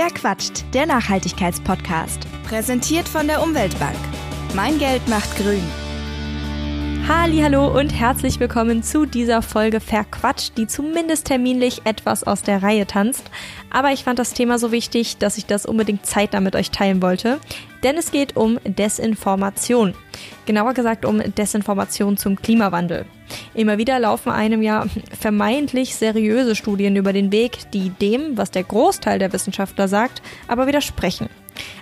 Wer quatscht? Der Nachhaltigkeitspodcast. Präsentiert von der Umweltbank. Mein Geld macht grün. Hallo und herzlich willkommen zu dieser Folge Verquatscht, die zumindest terminlich etwas aus der Reihe tanzt. Aber ich fand das Thema so wichtig, dass ich das unbedingt zeitnah mit euch teilen wollte. Denn es geht um Desinformation. Genauer gesagt um Desinformation zum Klimawandel. Immer wieder laufen einem ja vermeintlich seriöse Studien über den Weg, die dem, was der Großteil der Wissenschaftler sagt, aber widersprechen.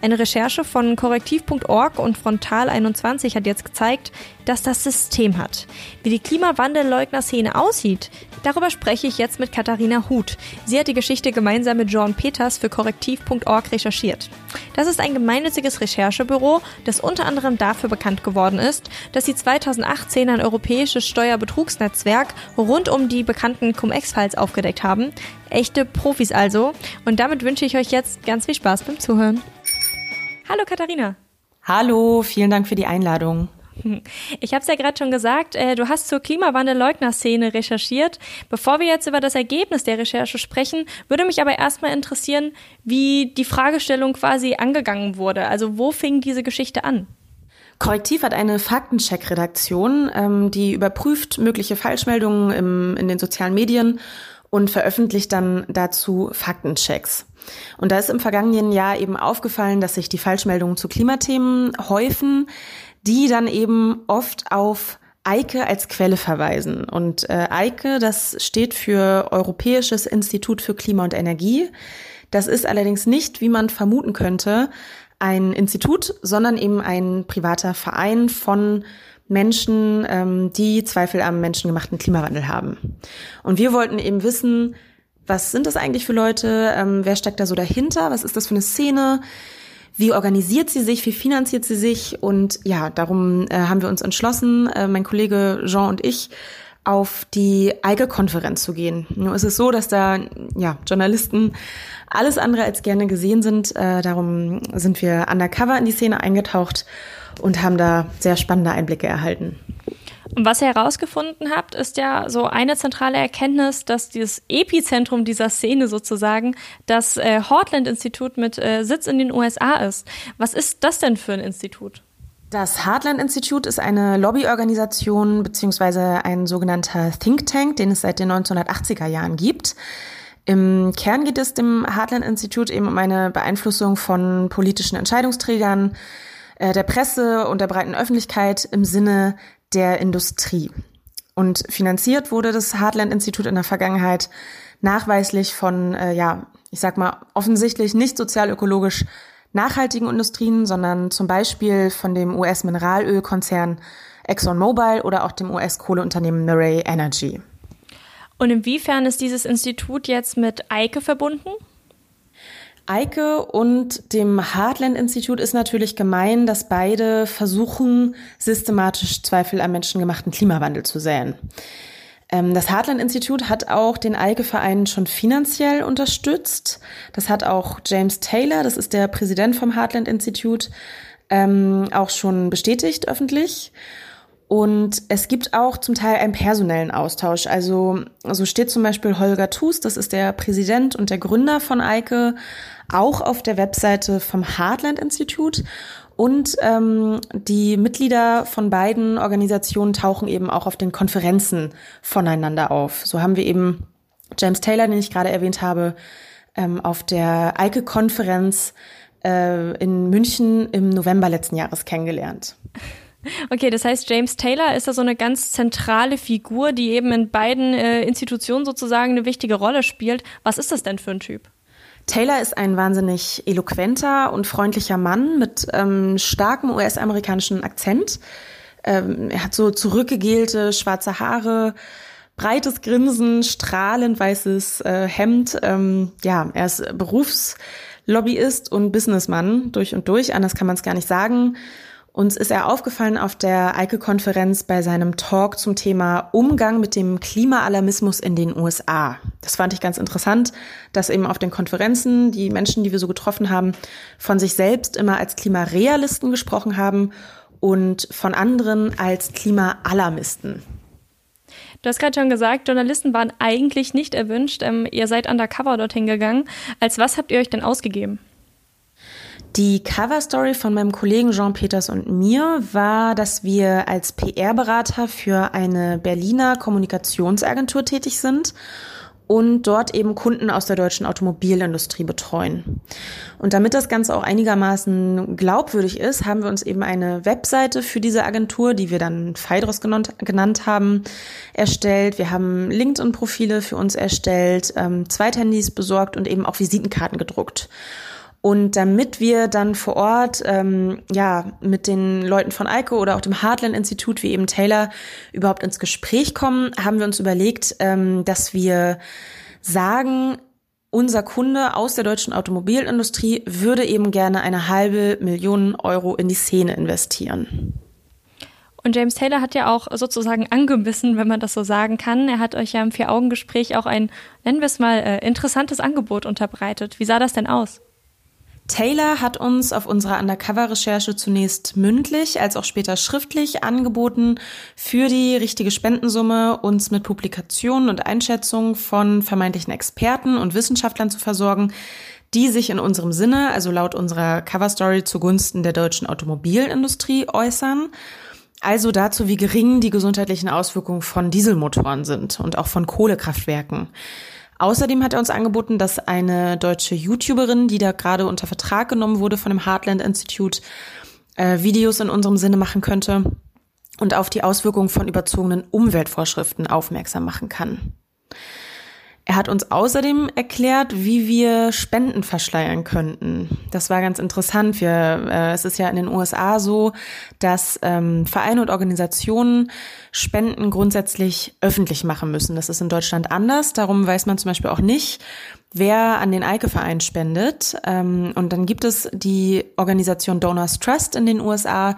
Eine Recherche von korrektiv.org und Frontal21 hat jetzt gezeigt, dass das System hat. Wie die Klimawandelleugner-Szene aussieht, darüber spreche ich jetzt mit Katharina Huth. Sie hat die Geschichte gemeinsam mit John Peters für korrektiv.org recherchiert. Das ist ein gemeinnütziges Recherchebüro, das unter anderem dafür bekannt geworden ist, dass sie 2018 ein europäisches Steuerbetrugsnetzwerk rund um die bekannten Cum-Ex-Files aufgedeckt haben. Echte Profis also. Und damit wünsche ich euch jetzt ganz viel Spaß beim Zuhören. Hallo Katharina. Hallo, vielen Dank für die Einladung. Ich habe es ja gerade schon gesagt, äh, du hast zur Klimawandelleugner-Szene recherchiert. Bevor wir jetzt über das Ergebnis der Recherche sprechen, würde mich aber erstmal interessieren, wie die Fragestellung quasi angegangen wurde. Also wo fing diese Geschichte an? Korrektiv hat eine Faktencheck-Redaktion, ähm, die überprüft mögliche Falschmeldungen im, in den sozialen Medien und veröffentlicht dann dazu Faktenchecks. Und da ist im vergangenen Jahr eben aufgefallen, dass sich die Falschmeldungen zu Klimathemen häufen, die dann eben oft auf EIKE als Quelle verweisen. Und äh, EIKE, das steht für Europäisches Institut für Klima und Energie. Das ist allerdings nicht, wie man vermuten könnte, ein Institut, sondern eben ein privater Verein von Menschen, ähm, die Zweifel am menschengemachten Klimawandel haben. Und wir wollten eben wissen, was sind das eigentlich für Leute? Ähm, wer steckt da so dahinter? Was ist das für eine Szene? Wie organisiert sie sich? Wie finanziert sie sich? Und ja, darum äh, haben wir uns entschlossen, äh, mein Kollege Jean und ich, auf die EIGE-Konferenz zu gehen. Nur ist es so, dass da ja Journalisten alles andere als gerne gesehen sind. Äh, darum sind wir undercover in die Szene eingetaucht und haben da sehr spannende Einblicke erhalten. Und was ihr herausgefunden habt, ist ja so eine zentrale Erkenntnis, dass dieses Epizentrum dieser Szene sozusagen das äh, Heartland-Institut mit äh, Sitz in den USA ist. Was ist das denn für ein Institut? Das Heartland Institute ist eine Lobbyorganisation beziehungsweise ein sogenannter Think Tank, den es seit den 1980er Jahren gibt. Im Kern geht es dem Heartland Institute eben um eine Beeinflussung von politischen Entscheidungsträgern, äh, der Presse und der breiten Öffentlichkeit im Sinne der Industrie. Und finanziert wurde das Heartland-Institut in der Vergangenheit nachweislich von, äh, ja, ich sag mal, offensichtlich nicht sozialökologisch nachhaltigen Industrien, sondern zum Beispiel von dem US-Mineralölkonzern ExxonMobil oder auch dem US-Kohleunternehmen Murray Energy. Und inwiefern ist dieses Institut jetzt mit Eike verbunden? Eike und dem Heartland Institut ist natürlich gemein, dass beide versuchen, systematisch Zweifel am menschengemachten Klimawandel zu säen. Ähm, das Heartland Institut hat auch den Eike-Verein schon finanziell unterstützt. Das hat auch James Taylor, das ist der Präsident vom Heartland Institut, ähm, auch schon bestätigt öffentlich. Und es gibt auch zum Teil einen personellen Austausch. Also so steht zum Beispiel Holger Thus, das ist der Präsident und der Gründer von Eike, auch auf der Webseite vom Heartland Institut. Und ähm, die Mitglieder von beiden Organisationen tauchen eben auch auf den Konferenzen voneinander auf. So haben wir eben James Taylor, den ich gerade erwähnt habe, ähm, auf der Eike-Konferenz äh, in München im November letzten Jahres kennengelernt. Okay, das heißt, James Taylor ist da so eine ganz zentrale Figur, die eben in beiden äh, Institutionen sozusagen eine wichtige Rolle spielt. Was ist das denn für ein Typ? Taylor ist ein wahnsinnig eloquenter und freundlicher Mann mit ähm, starkem US-amerikanischen Akzent. Ähm, er hat so zurückgegelte schwarze Haare, breites Grinsen, strahlend weißes äh, Hemd. Ähm, ja, er ist Berufslobbyist und Businessmann durch und durch. Anders kann man es gar nicht sagen. Uns ist er aufgefallen auf der Eike-Konferenz bei seinem Talk zum Thema Umgang mit dem Klimaalarmismus in den USA. Das fand ich ganz interessant, dass eben auf den Konferenzen die Menschen, die wir so getroffen haben, von sich selbst immer als Klimarealisten gesprochen haben und von anderen als Klimaalarmisten. Du hast gerade schon gesagt, Journalisten waren eigentlich nicht erwünscht. Ähm, ihr seid undercover dorthin gegangen. Als was habt ihr euch denn ausgegeben? Die Cover-Story von meinem Kollegen Jean Peters und mir war, dass wir als PR-Berater für eine Berliner Kommunikationsagentur tätig sind und dort eben Kunden aus der deutschen Automobilindustrie betreuen. Und damit das Ganze auch einigermaßen glaubwürdig ist, haben wir uns eben eine Webseite für diese Agentur, die wir dann Phaedros genannt, genannt haben, erstellt. Wir haben LinkedIn-Profile für uns erstellt, ähm, Zweithandys besorgt und eben auch Visitenkarten gedruckt. Und damit wir dann vor Ort ähm, ja mit den Leuten von Eiko oder auch dem Heartland Institut wie eben Taylor überhaupt ins Gespräch kommen, haben wir uns überlegt, ähm, dass wir sagen, unser Kunde aus der deutschen Automobilindustrie würde eben gerne eine halbe Million Euro in die Szene investieren. Und James Taylor hat ja auch sozusagen angebissen, wenn man das so sagen kann. Er hat euch ja im Vier-Augen-Gespräch auch ein, nennen wir es mal, äh, interessantes Angebot unterbreitet. Wie sah das denn aus? Taylor hat uns auf unserer Undercover-Recherche zunächst mündlich als auch später schriftlich angeboten, für die richtige Spendensumme uns mit Publikationen und Einschätzungen von vermeintlichen Experten und Wissenschaftlern zu versorgen, die sich in unserem Sinne, also laut unserer Coverstory zugunsten der deutschen Automobilindustrie äußern. Also dazu, wie gering die gesundheitlichen Auswirkungen von Dieselmotoren sind und auch von Kohlekraftwerken. Außerdem hat er uns angeboten, dass eine deutsche YouTuberin, die da gerade unter Vertrag genommen wurde von dem Heartland Institute, äh, Videos in unserem Sinne machen könnte und auf die Auswirkungen von überzogenen Umweltvorschriften aufmerksam machen kann. Er hat uns außerdem erklärt, wie wir Spenden verschleiern könnten. Das war ganz interessant. Wir, äh, es ist ja in den USA so, dass ähm, Vereine und Organisationen Spenden grundsätzlich öffentlich machen müssen. Das ist in Deutschland anders. Darum weiß man zum Beispiel auch nicht, wer an den Eike-Verein spendet. Ähm, und dann gibt es die Organisation Donors Trust in den USA.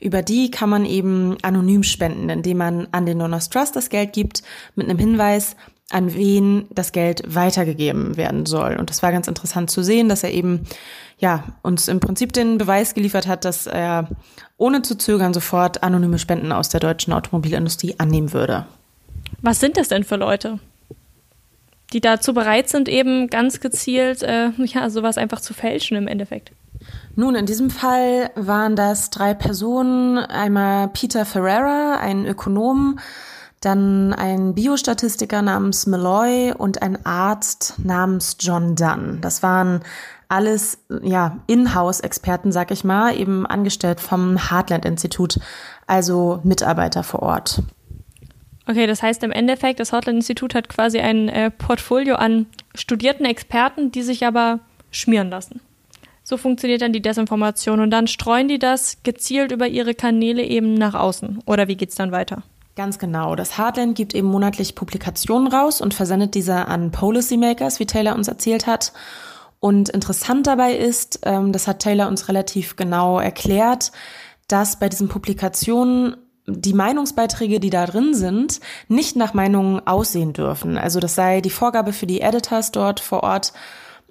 Über die kann man eben anonym spenden, indem man an den Donors Trust das Geld gibt mit einem Hinweis, an wen das Geld weitergegeben werden soll. Und das war ganz interessant zu sehen, dass er eben ja uns im Prinzip den Beweis geliefert hat, dass er ohne zu zögern sofort anonyme Spenden aus der deutschen Automobilindustrie annehmen würde. Was sind das denn für Leute? Die dazu bereit sind, eben ganz gezielt äh, ja, sowas einfach zu fälschen im Endeffekt. Nun, in diesem Fall waren das drei Personen. Einmal Peter Ferreira, ein Ökonom, dann ein Biostatistiker namens Malloy und ein Arzt namens John Dunn. Das waren alles ja Inhouse-Experten, sag ich mal, eben angestellt vom Heartland-Institut, also Mitarbeiter vor Ort. Okay, das heißt im Endeffekt, das Heartland-Institut hat quasi ein äh, Portfolio an studierten Experten, die sich aber schmieren lassen. So funktioniert dann die Desinformation und dann streuen die das gezielt über ihre Kanäle eben nach außen. Oder wie geht's dann weiter? Ganz genau. Das Heartland gibt eben monatlich Publikationen raus und versendet diese an Policymakers, wie Taylor uns erzählt hat. Und interessant dabei ist, ähm, das hat Taylor uns relativ genau erklärt, dass bei diesen Publikationen die Meinungsbeiträge, die da drin sind, nicht nach Meinungen aussehen dürfen. Also das sei die Vorgabe für die Editors dort vor Ort,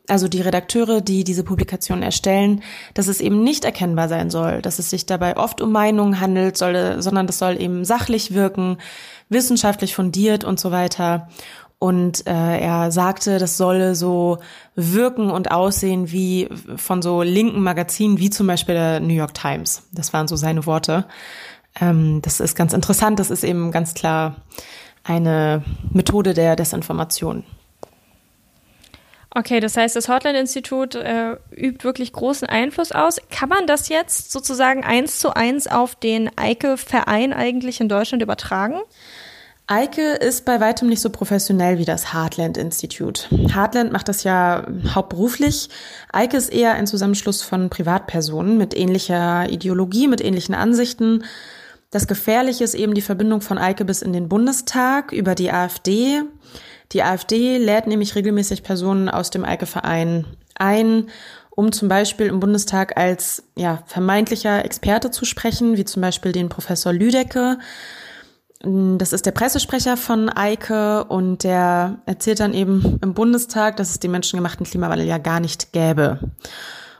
also die Redakteure, die diese Publikation erstellen, dass es eben nicht erkennbar sein soll, dass es sich dabei oft um Meinungen handelt, soll, sondern das soll eben sachlich wirken, wissenschaftlich fundiert und so weiter. Und äh, er sagte, das solle so wirken und aussehen wie von so linken Magazinen, wie zum Beispiel der New York Times. Das waren so seine Worte. Ähm, das ist ganz interessant. Das ist eben ganz klar eine Methode der Desinformation. Okay, das heißt, das Hotline-Institut äh, übt wirklich großen Einfluss aus. Kann man das jetzt sozusagen eins zu eins auf den Eike-Verein eigentlich in Deutschland übertragen? Eike ist bei weitem nicht so professionell wie das Heartland Institut. Heartland macht das ja hauptberuflich. Eike ist eher ein Zusammenschluss von Privatpersonen mit ähnlicher Ideologie, mit ähnlichen Ansichten. Das Gefährliche ist eben die Verbindung von Eike bis in den Bundestag über die AfD. Die AfD lädt nämlich regelmäßig Personen aus dem Eike-Verein ein, um zum Beispiel im Bundestag als ja, vermeintlicher Experte zu sprechen, wie zum Beispiel den Professor Lüdecke. Das ist der Pressesprecher von Eike und der erzählt dann eben im Bundestag, dass es den menschengemachten Klimawandel ja gar nicht gäbe.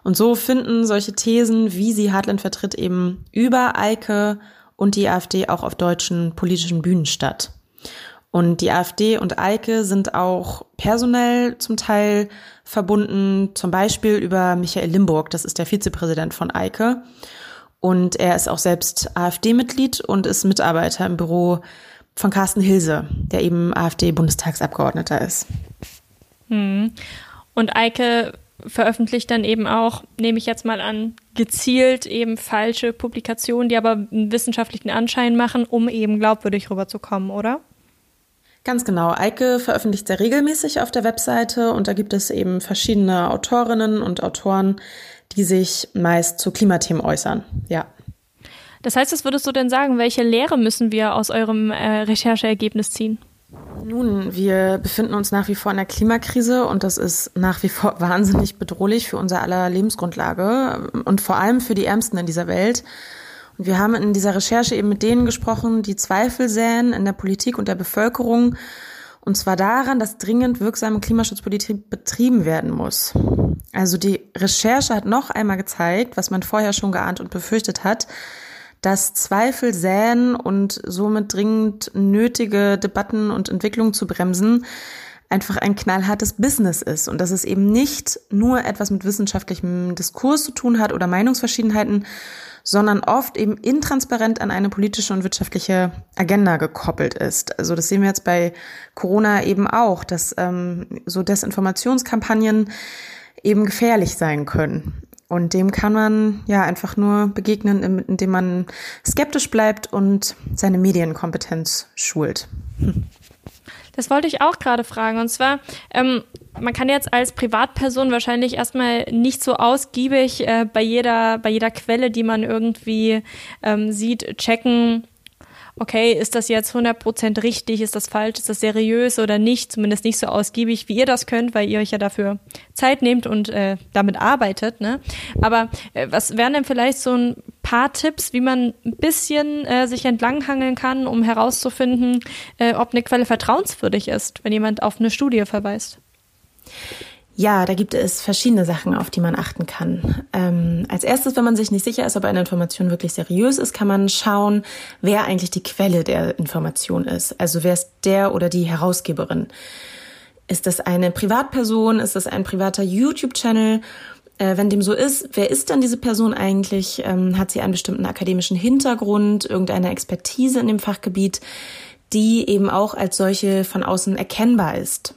Und so finden solche Thesen, wie sie Hartland vertritt, eben über Eike und die AfD auch auf deutschen politischen Bühnen statt. Und die AfD und Eike sind auch personell zum Teil verbunden, zum Beispiel über Michael Limburg, das ist der Vizepräsident von Eike. Und er ist auch selbst AfD-Mitglied und ist Mitarbeiter im Büro von Carsten Hilse, der eben AfD-Bundestagsabgeordneter ist. Hm. Und Eike veröffentlicht dann eben auch, nehme ich jetzt mal an, gezielt eben falsche Publikationen, die aber einen wissenschaftlichen Anschein machen, um eben glaubwürdig rüberzukommen, oder? Ganz genau. Eike veröffentlicht sehr regelmäßig auf der Webseite und da gibt es eben verschiedene Autorinnen und Autoren, die sich meist zu Klimathemen äußern. Ja. Das heißt, was würdest du denn sagen? Welche Lehre müssen wir aus eurem äh, Rechercheergebnis ziehen? Nun, wir befinden uns nach wie vor in der Klimakrise und das ist nach wie vor wahnsinnig bedrohlich für unser aller Lebensgrundlage und vor allem für die Ärmsten in dieser Welt. Wir haben in dieser Recherche eben mit denen gesprochen, die Zweifel säen in der Politik und der Bevölkerung. Und zwar daran, dass dringend wirksame Klimaschutzpolitik betrieben werden muss. Also die Recherche hat noch einmal gezeigt, was man vorher schon geahnt und befürchtet hat, dass Zweifel säen und somit dringend nötige Debatten und Entwicklungen zu bremsen einfach ein knallhartes Business ist und dass es eben nicht nur etwas mit wissenschaftlichem Diskurs zu tun hat oder Meinungsverschiedenheiten, sondern oft eben intransparent an eine politische und wirtschaftliche Agenda gekoppelt ist. Also das sehen wir jetzt bei Corona eben auch, dass ähm, so Desinformationskampagnen eben gefährlich sein können. Und dem kann man ja einfach nur begegnen, indem man skeptisch bleibt und seine Medienkompetenz schult. Das wollte ich auch gerade fragen. Und zwar, ähm, man kann jetzt als Privatperson wahrscheinlich erstmal nicht so ausgiebig äh, bei jeder, bei jeder Quelle, die man irgendwie ähm, sieht, checken, okay, ist das jetzt 100% richtig, ist das falsch, ist das seriös oder nicht, zumindest nicht so ausgiebig, wie ihr das könnt, weil ihr euch ja dafür Zeit nehmt und äh, damit arbeitet. Ne? Aber äh, was wären denn vielleicht so ein paar Tipps, wie man ein bisschen äh, sich entlanghangeln kann, um herauszufinden, äh, ob eine Quelle vertrauenswürdig ist, wenn jemand auf eine Studie verweist? Ja, da gibt es verschiedene Sachen, auf die man achten kann. Ähm, als erstes, wenn man sich nicht sicher ist, ob eine Information wirklich seriös ist, kann man schauen, wer eigentlich die Quelle der Information ist. Also wer ist der oder die Herausgeberin? Ist das eine Privatperson? Ist das ein privater YouTube-Channel? Äh, wenn dem so ist, wer ist dann diese Person eigentlich? Ähm, hat sie einen bestimmten akademischen Hintergrund, irgendeine Expertise in dem Fachgebiet, die eben auch als solche von außen erkennbar ist?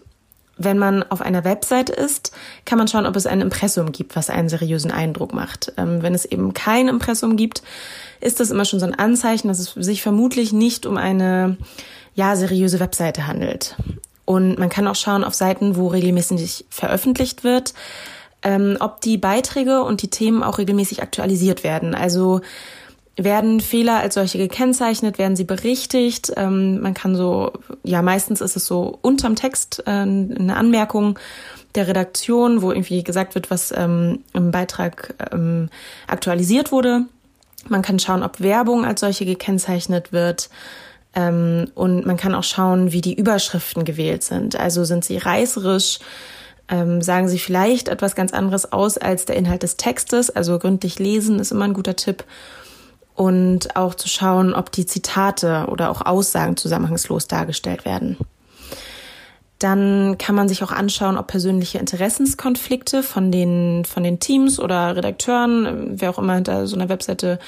Wenn man auf einer Website ist, kann man schauen, ob es ein Impressum gibt, was einen seriösen Eindruck macht. Ähm, wenn es eben kein Impressum gibt, ist das immer schon so ein Anzeichen, dass es sich vermutlich nicht um eine ja seriöse Webseite handelt. Und man kann auch schauen auf Seiten, wo regelmäßig veröffentlicht wird, ähm, ob die Beiträge und die Themen auch regelmäßig aktualisiert werden. Also werden Fehler als solche gekennzeichnet, werden sie berichtigt. Ähm, man kann so, ja, meistens ist es so unterm Text äh, eine Anmerkung der Redaktion, wo irgendwie gesagt wird, was ähm, im Beitrag ähm, aktualisiert wurde. Man kann schauen, ob Werbung als solche gekennzeichnet wird. Ähm, und man kann auch schauen, wie die Überschriften gewählt sind. Also sind sie reißerisch, ähm, sagen sie vielleicht etwas ganz anderes aus als der Inhalt des Textes. Also gründlich lesen ist immer ein guter Tipp und auch zu schauen, ob die Zitate oder auch Aussagen zusammenhangslos dargestellt werden. Dann kann man sich auch anschauen, ob persönliche Interessenskonflikte von den, von den Teams oder Redakteuren, wer auch immer hinter so einer Webseite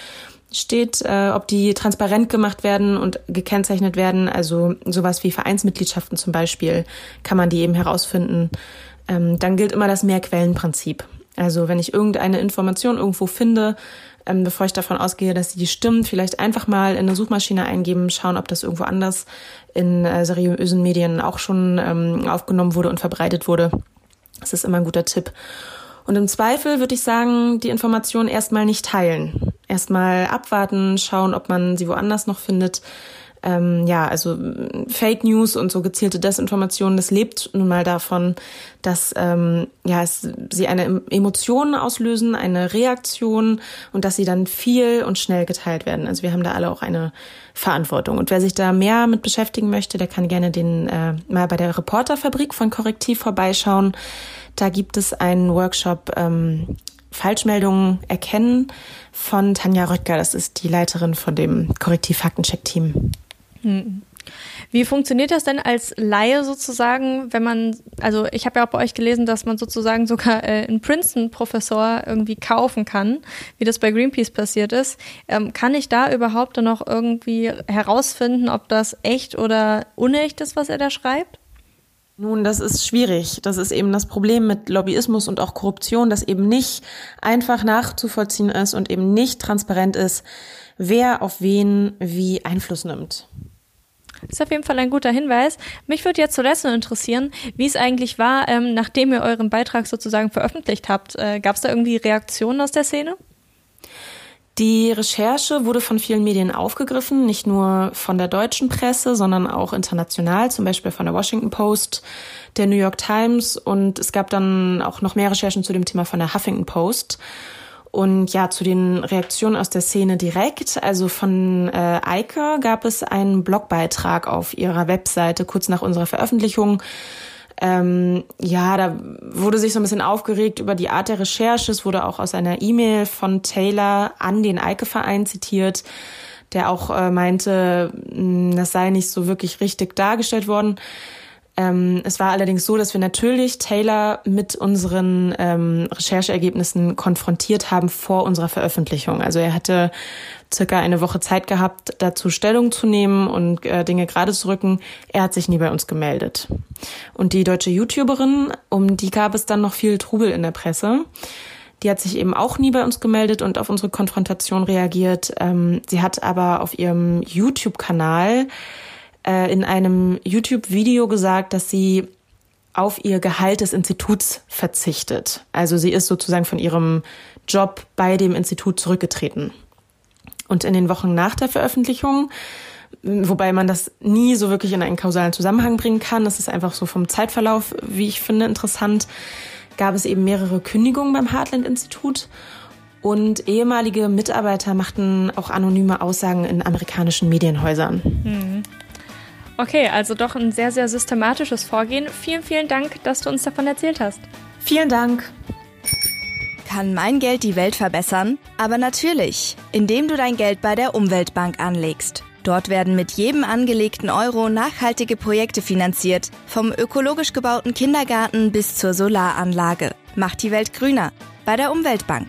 steht, äh, ob die transparent gemacht werden und gekennzeichnet werden. Also sowas wie Vereinsmitgliedschaften zum Beispiel kann man die eben herausfinden. Ähm, dann gilt immer das Mehrquellenprinzip. Also wenn ich irgendeine Information irgendwo finde, ähm, bevor ich davon ausgehe, dass sie stimmt, vielleicht einfach mal in eine Suchmaschine eingeben, schauen, ob das irgendwo anders in äh, seriösen Medien auch schon ähm, aufgenommen wurde und verbreitet wurde. Das ist immer ein guter Tipp. Und im Zweifel würde ich sagen, die Information erstmal nicht teilen. Erstmal abwarten, schauen, ob man sie woanders noch findet ähm, ja, also Fake News und so gezielte Desinformation, das lebt nun mal davon, dass ähm, ja, es, sie eine Emotion auslösen, eine Reaktion und dass sie dann viel und schnell geteilt werden. Also wir haben da alle auch eine Verantwortung. Und wer sich da mehr mit beschäftigen möchte, der kann gerne den äh, mal bei der Reporterfabrik von Korrektiv vorbeischauen. Da gibt es einen Workshop ähm, Falschmeldungen erkennen von Tanja Röttger. Das ist die Leiterin von dem Korrektiv Faktencheck Team. Hm. Wie funktioniert das denn als Laie sozusagen, wenn man, also ich habe ja auch bei euch gelesen, dass man sozusagen sogar äh, einen Princeton-Professor irgendwie kaufen kann, wie das bei Greenpeace passiert ist. Ähm, kann ich da überhaupt dann noch irgendwie herausfinden, ob das echt oder unecht ist, was er da schreibt? Nun, das ist schwierig. Das ist eben das Problem mit Lobbyismus und auch Korruption, dass eben nicht einfach nachzuvollziehen ist und eben nicht transparent ist, wer auf wen wie Einfluss nimmt. Ist auf jeden Fall ein guter Hinweis. Mich würde jetzt zuletzt noch interessieren, wie es eigentlich war, ähm, nachdem ihr euren Beitrag sozusagen veröffentlicht habt. Äh, Gab es da irgendwie Reaktionen aus der Szene? Die Recherche wurde von vielen Medien aufgegriffen, nicht nur von der deutschen Presse, sondern auch international, zum Beispiel von der Washington Post, der New York Times und es gab dann auch noch mehr Recherchen zu dem Thema von der Huffington Post. Und ja, zu den Reaktionen aus der Szene direkt. Also von äh, Eike gab es einen Blogbeitrag auf ihrer Webseite kurz nach unserer Veröffentlichung. Ähm, ja, da wurde sich so ein bisschen aufgeregt über die Art der Recherche. Es wurde auch aus einer E-Mail von Taylor an den Eike-Verein zitiert, der auch äh, meinte, das sei nicht so wirklich richtig dargestellt worden. Ähm, es war allerdings so, dass wir natürlich Taylor mit unseren ähm, Rechercheergebnissen konfrontiert haben vor unserer Veröffentlichung. Also er hatte circa eine Woche Zeit gehabt, dazu Stellung zu nehmen und äh, Dinge gerade zu rücken. Er hat sich nie bei uns gemeldet. Und die deutsche YouTuberin, um die gab es dann noch viel Trubel in der Presse. Die hat sich eben auch nie bei uns gemeldet und auf unsere Konfrontation reagiert. Ähm, sie hat aber auf ihrem YouTube-Kanal äh, in einem YouTube-Video gesagt, dass sie auf ihr Gehalt des Instituts verzichtet. Also sie ist sozusagen von ihrem Job bei dem Institut zurückgetreten. Und in den Wochen nach der Veröffentlichung, wobei man das nie so wirklich in einen kausalen Zusammenhang bringen kann, das ist einfach so vom Zeitverlauf, wie ich finde, interessant, gab es eben mehrere Kündigungen beim Heartland-Institut und ehemalige Mitarbeiter machten auch anonyme Aussagen in amerikanischen Medienhäusern. Hm. Okay, also doch ein sehr, sehr systematisches Vorgehen. Vielen, vielen Dank, dass du uns davon erzählt hast. Vielen Dank. Kann mein Geld die Welt verbessern? Aber natürlich, indem du dein Geld bei der Umweltbank anlegst. Dort werden mit jedem angelegten Euro nachhaltige Projekte finanziert, vom ökologisch gebauten Kindergarten bis zur Solaranlage. Macht die Welt grüner bei der Umweltbank.